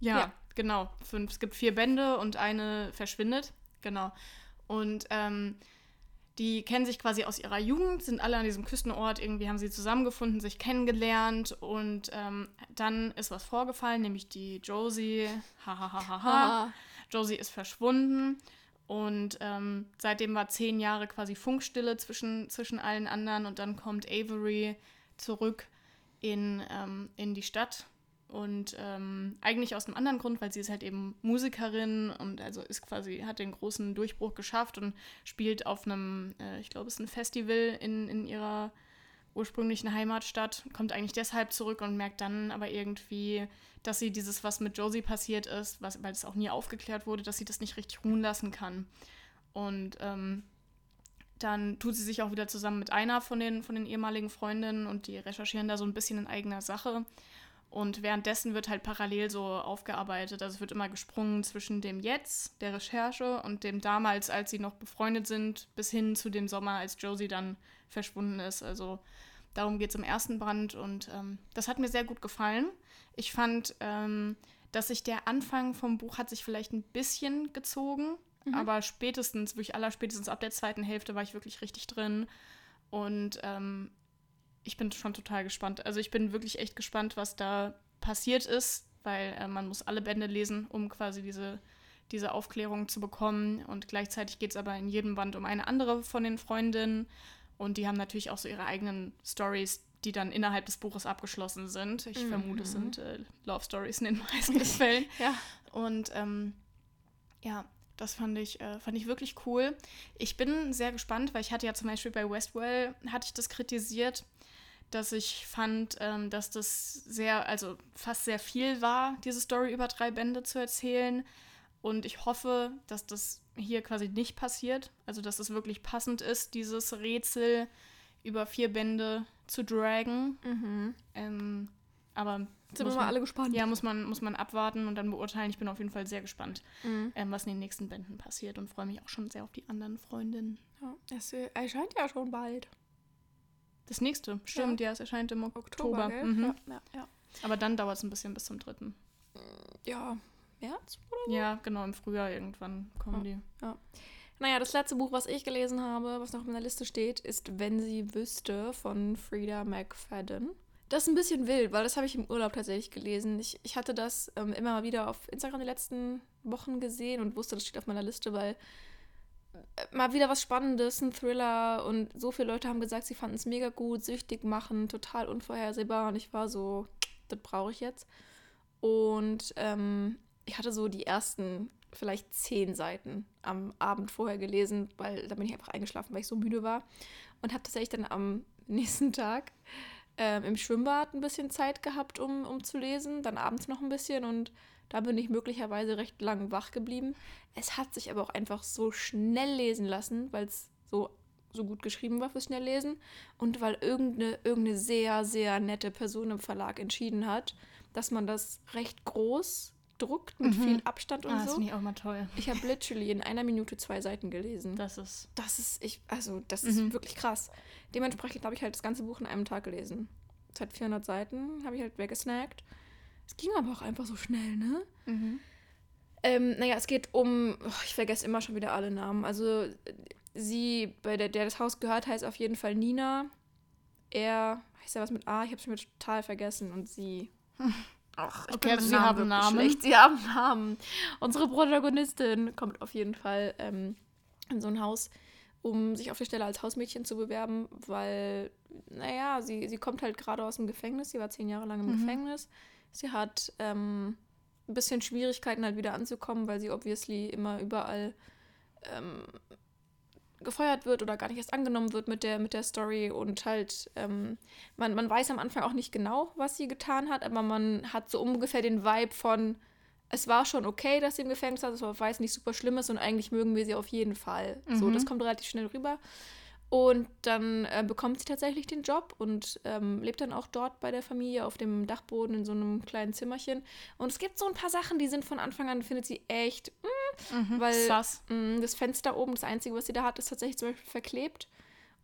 Ja, ja, genau. Fünf. Es gibt vier Bände und eine verschwindet. Genau. Und ähm, die kennen sich quasi aus ihrer Jugend, sind alle an diesem Küstenort, irgendwie haben sie zusammengefunden, sich kennengelernt und ähm, dann ist was vorgefallen, nämlich die Josie, hahaha, Josie ist verschwunden und ähm, seitdem war zehn Jahre quasi Funkstille zwischen, zwischen allen anderen und dann kommt Avery zurück in, ähm, in die Stadt und ähm, eigentlich aus einem anderen Grund, weil sie ist halt eben Musikerin und also ist quasi, hat den großen Durchbruch geschafft und spielt auf einem, äh, ich glaube, es ist ein Festival in, in ihrer ursprünglichen Heimatstadt, kommt eigentlich deshalb zurück und merkt dann aber irgendwie, dass sie dieses, was mit Josie passiert ist, was, weil es auch nie aufgeklärt wurde, dass sie das nicht richtig ruhen lassen kann. Und ähm, dann tut sie sich auch wieder zusammen mit einer von den, von den ehemaligen Freundinnen und die recherchieren da so ein bisschen in eigener Sache. Und währenddessen wird halt parallel so aufgearbeitet. Also es wird immer gesprungen zwischen dem Jetzt, der Recherche, und dem damals, als sie noch befreundet sind, bis hin zu dem Sommer, als Josie dann verschwunden ist. Also darum geht es im ersten Brand. Und ähm, das hat mir sehr gut gefallen. Ich fand, ähm, dass sich der Anfang vom Buch hat sich vielleicht ein bisschen gezogen. Mhm. Aber spätestens, wirklich aller spätestens ab der zweiten Hälfte war ich wirklich richtig drin. Und ähm, ich bin schon total gespannt. Also ich bin wirklich echt gespannt, was da passiert ist, weil äh, man muss alle Bände lesen, um quasi diese, diese Aufklärung zu bekommen. Und gleichzeitig geht es aber in jedem Band um eine andere von den Freundinnen. Und die haben natürlich auch so ihre eigenen Stories, die dann innerhalb des Buches abgeschlossen sind. Ich mhm. vermute, es sind äh, Love Stories in den meisten Fällen. ja. Und ähm, ja, das fand ich, äh, fand ich wirklich cool. Ich bin sehr gespannt, weil ich hatte ja zum Beispiel bei Westwell, hatte ich das kritisiert, dass ich fand, ähm, dass das sehr, also fast sehr viel war, diese Story über drei Bände zu erzählen. Und ich hoffe, dass das hier quasi nicht passiert. Also, dass es wirklich passend ist, dieses Rätsel über vier Bände zu dragen. Mhm. Ähm, aber sind wir mal alle gespannt. Ja, muss man, muss man abwarten und dann beurteilen. Ich bin auf jeden Fall sehr gespannt, mhm. ähm, was in den nächsten Bänden passiert und freue mich auch schon sehr auf die anderen Freundinnen. Ja, es erscheint ja schon bald. Das nächste, stimmt, ja, ja es erscheint im Oktober. Oktober mhm. ja, ja. Aber dann dauert es ein bisschen bis zum dritten. Ja, März oder? Ja, genau, im Frühjahr irgendwann kommen die. Ja. Naja, das letzte Buch, was ich gelesen habe, was noch auf meiner Liste steht, ist Wenn sie wüsste von Frida McFadden. Das ist ein bisschen wild, weil das habe ich im Urlaub tatsächlich gelesen. Ich, ich hatte das ähm, immer wieder auf Instagram die letzten Wochen gesehen und wusste, das steht auf meiner Liste, weil mal wieder was Spannendes, ein Thriller und so viele Leute haben gesagt, sie fanden es mega gut, süchtig machen, total unvorhersehbar und ich war so, das brauche ich jetzt. Und ähm, ich hatte so die ersten vielleicht zehn Seiten am Abend vorher gelesen, weil da bin ich einfach eingeschlafen, weil ich so müde war und habe tatsächlich dann am nächsten Tag ähm, im Schwimmbad ein bisschen Zeit gehabt, um, um zu lesen, dann abends noch ein bisschen und da bin ich möglicherweise recht lang wach geblieben. Es hat sich aber auch einfach so schnell lesen lassen, weil es so, so gut geschrieben war fürs Schnelllesen und weil irgendeine, irgendeine sehr, sehr nette Person im Verlag entschieden hat, dass man das recht groß druckt mit mhm. viel Abstand und ah, so. Das finde ich auch mal toll. Ich habe literally in einer Minute zwei Seiten gelesen. Das ist. Das ist, ich, also, das mhm. ist wirklich krass. Dementsprechend habe ich halt das ganze Buch in einem Tag gelesen. Es hat 400 Seiten, habe ich halt weggesnackt. Es ging aber auch einfach so schnell, ne? Mhm. Ähm, naja, es geht um, oh, ich vergesse immer schon wieder alle Namen. Also sie, bei der, der das Haus gehört, heißt auf jeden Fall Nina. Er, heißt ja was mit A, ich habe es mir total vergessen. Und sie. Ach, ich okay, also sie haben Namen. Schlecht. Sie haben Namen. Unsere Protagonistin kommt auf jeden Fall ähm, in so ein Haus, um sich auf die Stelle als Hausmädchen zu bewerben, weil, naja, sie, sie kommt halt gerade aus dem Gefängnis. Sie war zehn Jahre lang im mhm. Gefängnis. Sie hat ähm, ein bisschen Schwierigkeiten halt wieder anzukommen, weil sie obviously immer überall ähm, gefeuert wird oder gar nicht erst angenommen wird mit der, mit der Story und halt, ähm, man, man weiß am Anfang auch nicht genau, was sie getan hat, aber man hat so ungefähr den Vibe von, es war schon okay, dass sie im Gefängnis war, es war weiß nicht super schlimm ist und eigentlich mögen wir sie auf jeden Fall. Mhm. So, das kommt relativ schnell rüber. Und dann äh, bekommt sie tatsächlich den Job und ähm, lebt dann auch dort bei der Familie auf dem Dachboden in so einem kleinen Zimmerchen. Und es gibt so ein paar Sachen, die sind von Anfang an, findet sie echt, mm, mhm, weil mh, mm, das Fenster oben, das Einzige, was sie da hat, ist tatsächlich zum Beispiel verklebt.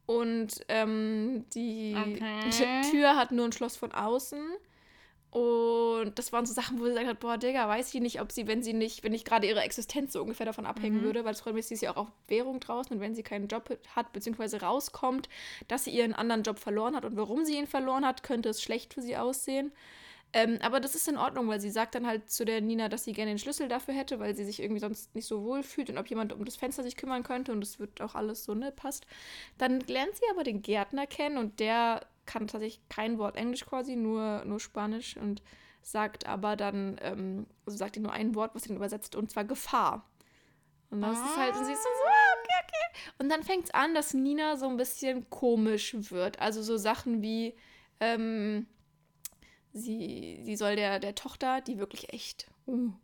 Und ähm, die okay. Tür hat nur ein Schloss von außen. Und das waren so Sachen, wo sie gesagt hat, boah, Digga, weiß ich nicht, ob sie, wenn sie nicht, wenn nicht gerade ihre Existenz so ungefähr davon abhängen mhm. würde, weil das Problem ist, sie ist ja auch auf Währung draußen und wenn sie keinen Job hat, beziehungsweise rauskommt, dass sie ihren anderen Job verloren hat und warum sie ihn verloren hat, könnte es schlecht für sie aussehen. Ähm, aber das ist in Ordnung, weil sie sagt dann halt zu der Nina, dass sie gerne den Schlüssel dafür hätte, weil sie sich irgendwie sonst nicht so wohl fühlt und ob jemand um das Fenster sich kümmern könnte und es wird auch alles so, ne, passt. Dann lernt sie aber den Gärtner kennen und der kann tatsächlich kein Wort Englisch quasi, nur, nur Spanisch und sagt aber dann, ähm, also sagt ihr nur ein Wort, was ihn übersetzt, und zwar Gefahr. Und das ah. ist halt, und sie ist so, ah, okay, okay. Und dann fängt es an, dass Nina so ein bisschen komisch wird. Also so Sachen wie, ähm, sie, sie soll der, der Tochter, die wirklich echt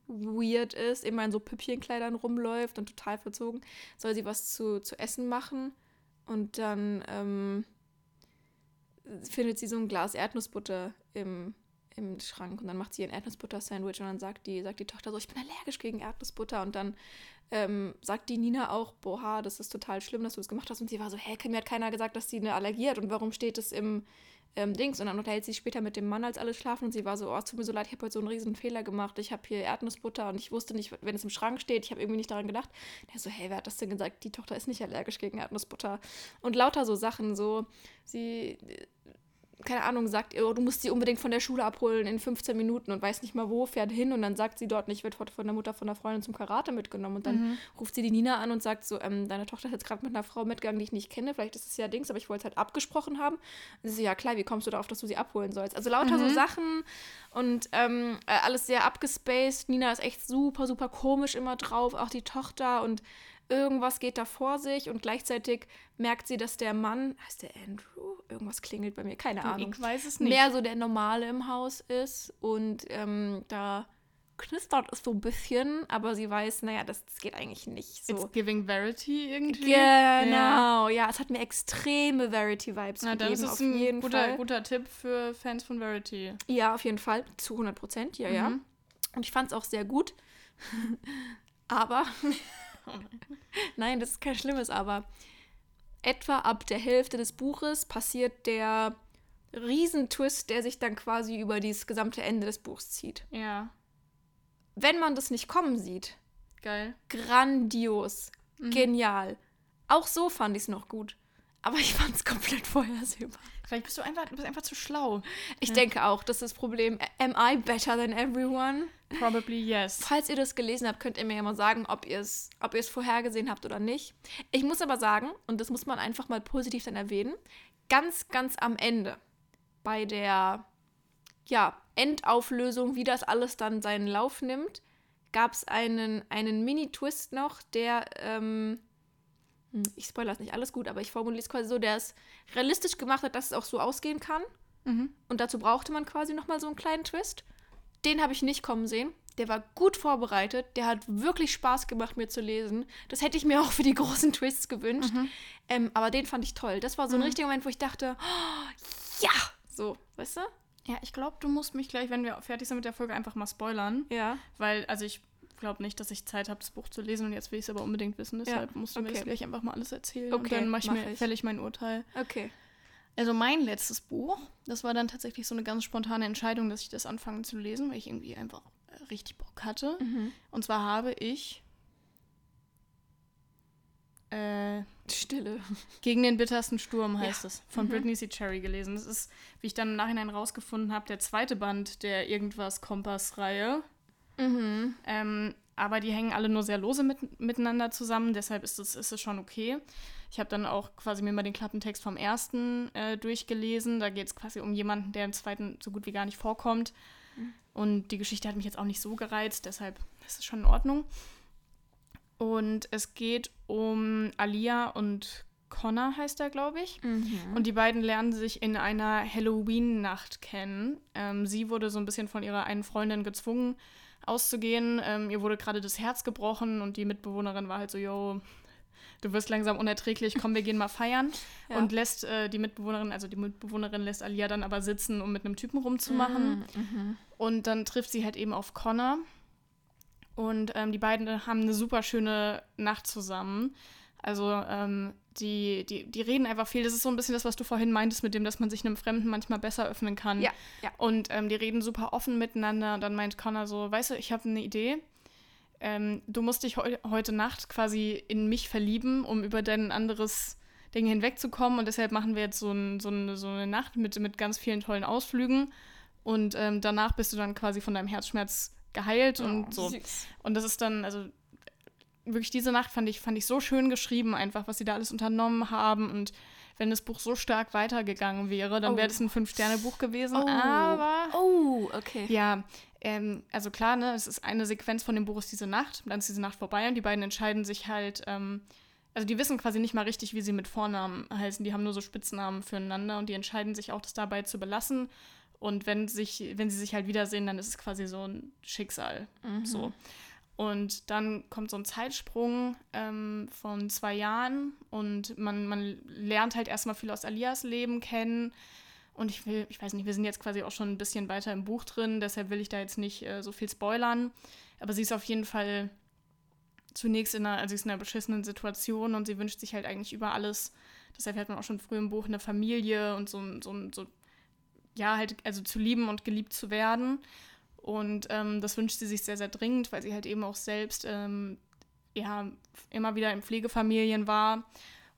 weird ist, immer in so Püppchenkleidern rumläuft und total verzogen, soll sie was zu, zu essen machen. Und dann, ähm, findet sie so ein Glas Erdnussbutter im, im Schrank und dann macht sie ein Erdnussbutter-Sandwich und dann sagt die, sagt die Tochter so, ich bin allergisch gegen Erdnussbutter. Und dann ähm, sagt die Nina auch, boah, das ist total schlimm, dass du das gemacht hast. Und sie war so, hä, mir hat keiner gesagt, dass sie eine Allergie hat und warum steht es im ähm, Dings? Und dann unterhält sie sich später mit dem Mann, als alle schlafen und sie war so, oh, es tut mir so leid, ich habe heute so einen riesen Fehler gemacht, ich habe hier Erdnussbutter und ich wusste nicht, wenn es im Schrank steht, ich habe irgendwie nicht daran gedacht. Der so, hey, wer hat das denn gesagt? Die Tochter ist nicht allergisch gegen Erdnussbutter. Und lauter so Sachen, so, sie keine Ahnung, sagt, oh, du musst sie unbedingt von der Schule abholen in 15 Minuten und weiß nicht mal wo, fährt hin und dann sagt sie dort nicht, wird heute von der Mutter von der Freundin zum Karate mitgenommen und dann mhm. ruft sie die Nina an und sagt so, ähm, deine Tochter ist jetzt gerade mit einer Frau mitgegangen, die ich nicht kenne, vielleicht ist es ja Dings, aber ich wollte es halt abgesprochen haben. Und sie so, ja klar, wie kommst du darauf, dass du sie abholen sollst? Also lauter mhm. so Sachen und ähm, äh, alles sehr abgespaced. Nina ist echt super, super komisch immer drauf, auch die Tochter und irgendwas geht da vor sich und gleichzeitig merkt sie, dass der Mann, heißt der Andrew? Irgendwas klingelt bei mir, keine Ahnung. Ich weiß es nicht. Mehr so der Normale im Haus ist und ähm, da knistert es so ein bisschen, aber sie weiß, naja, das, das geht eigentlich nicht so. It's giving Verity irgendwie. Genau, ja. ja, es hat mir extreme Verity-Vibes Na, dann gegeben, ist es auf ein jeden guter, Fall. guter Tipp für Fans von Verity. Ja, auf jeden Fall, zu 100 Prozent, ja, ja. Mhm. Und ich fand es auch sehr gut. aber, nein, das ist kein schlimmes Aber. Etwa ab der Hälfte des Buches passiert der Riesentwist, der sich dann quasi über dieses gesamte Ende des Buchs zieht. Ja, Wenn man das nicht kommen sieht, geil. grandios, Mhm. genial. Auch so fand ich es noch gut. Aber ich fand es komplett vorhersehbar. Vielleicht bist du einfach, bist einfach zu schlau. Ich Ja. denke auch, das ist das Problem. Am I better than everyone? Probably yes. Falls ihr das gelesen habt, könnt ihr mir ja mal sagen, ob ihr es ob vorhergesehen habt oder nicht. Ich muss aber sagen, und das muss man einfach mal positiv dann erwähnen, ganz, ganz am Ende, bei der ja, Endauflösung, wie das alles dann seinen Lauf nimmt, gab es einen, einen Mini-Twist noch, der, ähm, hm, ich spoilere es nicht, alles gut, aber ich formuliere es quasi so, der es realistisch gemacht hat, dass es auch so ausgehen kann. Mhm. Und dazu brauchte man quasi nochmal so einen kleinen Twist. Den habe ich nicht kommen sehen. Der war gut vorbereitet. Der hat wirklich Spaß gemacht, mir zu lesen. Das hätte ich mir auch für die großen Twists gewünscht. Ähm, aber den fand ich toll. Das war so ein Mhm. richtiger Moment, wo ich dachte, oh, ja, so, weißt du? Ja, ich glaube, du musst mich gleich, wenn wir fertig sind mit der Folge, einfach mal spoilern. Ja. Weil, also ich glaube nicht, dass ich Zeit habe, das Buch zu lesen und jetzt will ich es aber unbedingt wissen. Deshalb musst du mir okay. das gleich einfach mal alles erzählen. Okay, und dann mache ich mach mir ich. fällig mein Urteil. Okay. Also mein letztes Buch, das war dann tatsächlich so eine ganz spontane Entscheidung, dass ich das anfange zu lesen, weil ich irgendwie einfach äh, richtig Bock hatte. Mhm. Und zwar habe ich äh, Stille. Gegen den bittersten Sturm heißt Ja. es, von Mhm. Brittany C. Cherry gelesen. Das ist, wie ich dann im Nachhinein rausgefunden habe, der zweite Band der Irgendwas Kompass-Reihe. Mhm. Ähm, aber die hängen alle nur sehr lose mit, miteinander zusammen, deshalb ist es, ist es schon okay. Ich habe dann auch quasi mir mal den Klappentext vom ersten äh, durchgelesen. Da geht es quasi um jemanden, der im zweiten so gut wie gar nicht vorkommt. Und die Geschichte hat mich jetzt auch nicht so gereizt, deshalb ist es schon in Ordnung. Und es geht um Alia und Connor, heißt er, glaube ich. Mhm. Und die beiden lernen sich in einer Halloween-Nacht kennen. Ähm, sie wurde so ein bisschen von ihrer einen Freundin gezwungen, auszugehen. Ähm, ihr wurde gerade das Herz gebrochen und die Mitbewohnerin war halt so, yo, du wirst langsam unerträglich, komm, wir gehen mal feiern. Ja. Und lässt äh, die Mitbewohnerin, also die Mitbewohnerin lässt Alia dann aber sitzen, um mit einem Typen rumzumachen. Mhm. Und dann trifft sie halt eben auf Connor. Und ähm, die beiden haben eine super schöne Nacht zusammen. Also ähm, die, die, die reden einfach viel. Das ist so ein bisschen das, was du vorhin meintest, mit dem, dass man sich einem Fremden manchmal besser öffnen kann. Ja, ja. Und ähm, die reden super offen miteinander. Und dann meint Connor so, weißt du, ich habe eine Idee. Ähm, du musst dich heu heute Nacht quasi in mich verlieben, um über dein anderes Ding hinwegzukommen. Und deshalb machen wir jetzt so, ein, so, eine, so eine Nacht mit, mit ganz vielen tollen Ausflügen. Und ähm, danach bist du dann quasi von deinem Herzschmerz geheilt und so. Oh, Süß. Und das ist dann, also wirklich diese Nacht fand ich, fand ich so schön geschrieben, einfach, was sie da alles unternommen haben. Und wenn das Buch so stark weitergegangen wäre, dann Oh. wäre das ein Fünf-Sterne-Buch gewesen. Oh. Aber Oh, okay. ja, ähm, also klar, ne, es ist eine Sequenz von dem Buch ist diese Nacht, dann ist diese Nacht vorbei und die beiden entscheiden sich halt, ähm, also die wissen quasi nicht mal richtig, wie sie mit Vornamen heißen, die haben nur so Spitznamen füreinander und die entscheiden sich auch, das dabei zu belassen. Und wenn, sich, wenn sie sich halt wiedersehen, dann ist es quasi so ein Schicksal. Mhm. So. Und dann kommt so ein Zeitsprung ähm, von zwei Jahren und man, man lernt halt erstmal viel aus Alias Leben kennen. Und ich will, ich weiß nicht, wir sind jetzt quasi auch schon ein bisschen weiter im Buch drin, deshalb will ich da jetzt nicht äh, so viel spoilern. Aber sie ist auf jeden Fall zunächst in einer, also sie ist in einer beschissenen Situation und sie wünscht sich halt eigentlich über alles. Deshalb hat man auch schon früh im Buch eine Familie und so, so, so ja, halt, also zu lieben und geliebt zu werden. Und ähm, das wünscht sie sich sehr, sehr dringend, weil sie halt eben auch selbst ähm, ja, immer wieder in Pflegefamilien war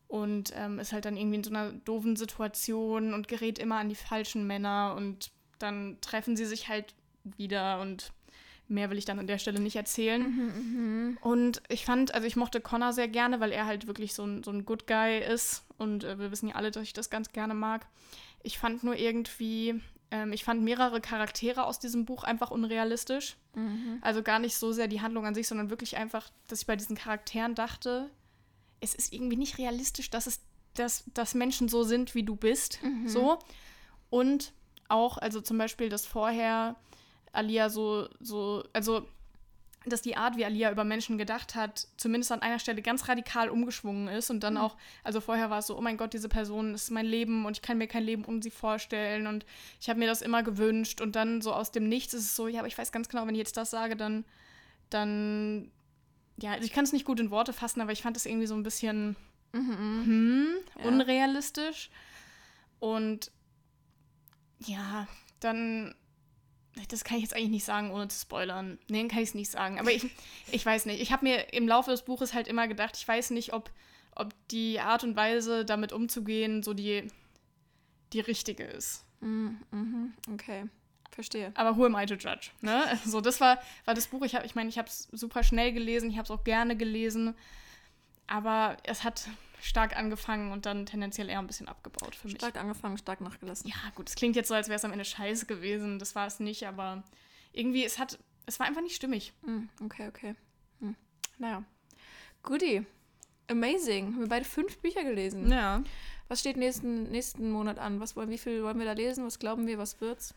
und ähm, ist halt dann irgendwie in so einer doofen Situation und gerät immer an die falschen Männer und dann treffen sie sich halt wieder und mehr will ich dann an der Stelle nicht erzählen. Mhm, Und ich fand, also ich mochte Connor sehr gerne, weil er halt wirklich so ein, so ein Good Guy ist und äh, wir wissen ja alle, dass ich das ganz gerne mag. Ich fand nur irgendwie, ähm, ich fand mehrere Charaktere aus diesem Buch einfach unrealistisch. Mhm. Also gar nicht so sehr die Handlung an sich, sondern wirklich einfach, dass ich bei diesen Charakteren dachte, es ist irgendwie nicht realistisch, dass es dass, dass Menschen so sind, wie du bist. So. Und auch, also zum Beispiel, dass vorher Alia so, so, also dass die Art, wie Alia über Menschen gedacht hat, zumindest an einer Stelle ganz radikal umgeschwungen ist und dann auch, also vorher war es so, oh mein Gott, diese Person ist mein Leben und ich kann mir kein Leben ohne sie vorstellen und ich habe mir das immer gewünscht und dann so aus dem Nichts ist es so, ja, aber ich weiß ganz genau, wenn ich jetzt das sage, dann, dann, ja, also ich kann es nicht gut in Worte fassen, aber ich fand es irgendwie so ein bisschen hm, Ja. unrealistisch und ja, dann das kann ich jetzt eigentlich nicht sagen, ohne zu spoilern. Nee, kann ich es nicht sagen. Aber ich, ich weiß nicht. Ich habe mir im Laufe des Buches halt immer gedacht, ich weiß nicht, ob, ob die Art und Weise, damit umzugehen, so die, die richtige ist. Mhm, mhm, okay, verstehe. Aber who am I to judge? Ne? So, das war, war das Buch. Ich, hab, ich meine, ich habe es super schnell gelesen. Ich habe es auch gerne gelesen. Aber es hat stark angefangen und dann tendenziell eher ein bisschen abgebaut für mich. Stark angefangen, stark nachgelassen. Ja, gut, es klingt jetzt so, als wäre es am Ende scheiße gewesen. Das war es nicht, aber irgendwie, es hat, es war einfach nicht stimmig. Mhm, okay, okay. Mhm. Naja. Guti. Amazing. Haben wir beide fünf Bücher gelesen. Ja. Was steht nächsten, nächsten Monat an? Was wollen, wie viel wollen wir da lesen? Was glauben wir? Was wird's?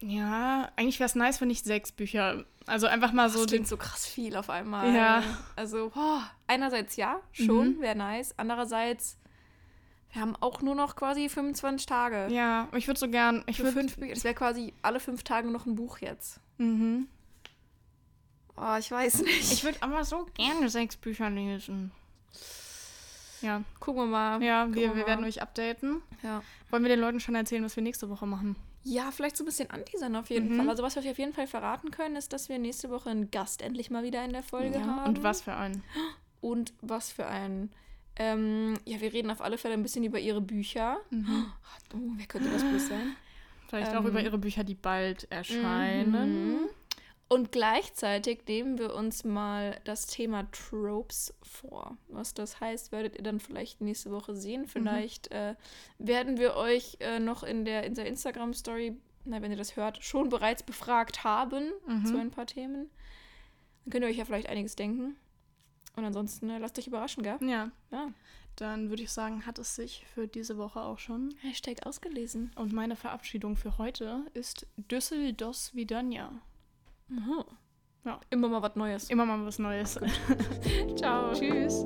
Ja, eigentlich wäre es nice, wenn nicht sechs Bücher. Also einfach mal So das klingt so krass viel auf einmal. Ja. Also, boah, einerseits ja, schon, Mhm. wäre nice. Andererseits, wir haben auch nur noch quasi 25 Tage. Ja, ich würde so gern. Ich würde. fünf Bücher. Das wäre quasi alle fünf Tage noch ein Buch jetzt. Mhm. Oh, ich weiß nicht. Ich würde aber so gerne sechs Bücher lesen. Ja, Gucken wir mal. ja Gucken wir, wir mal. werden euch updaten. Ja. Wollen wir den Leuten schon erzählen, was wir nächste Woche machen? Ja, vielleicht so ein bisschen anteasern auf jeden Mhm. Fall. Also was wir euch auf jeden Fall verraten können, ist, dass wir nächste Woche einen Gast endlich mal wieder in der Folge haben. Und was für einen? Und was für einen. Ähm, ja, wir reden auf alle Fälle ein bisschen über ihre Bücher. Oh, wer könnte das bloß sein? Vielleicht Ähm, auch über ihre Bücher, die bald erscheinen. Mhm. Und gleichzeitig nehmen wir uns mal das Thema Tropes vor. Was das heißt, werdet ihr dann vielleicht nächste Woche sehen. Vielleicht äh, werden wir euch äh, noch in der, in der Instagram-Story, na, wenn ihr das hört, schon bereits befragt haben Mhm. zu ein paar Themen. Dann könnt ihr euch ja vielleicht einiges denken. Und ansonsten äh, lasst euch überraschen, gell? Ja, Ja. dann würde ich sagen, hat es sich für diese Woche auch schon. Hashtag ausgelesen. Und meine Verabschiedung für heute ist Düssel dos Vidania. Mhm. Ja. Immer mal was Neues. Immer mal was Neues. Ciao. Tschüss.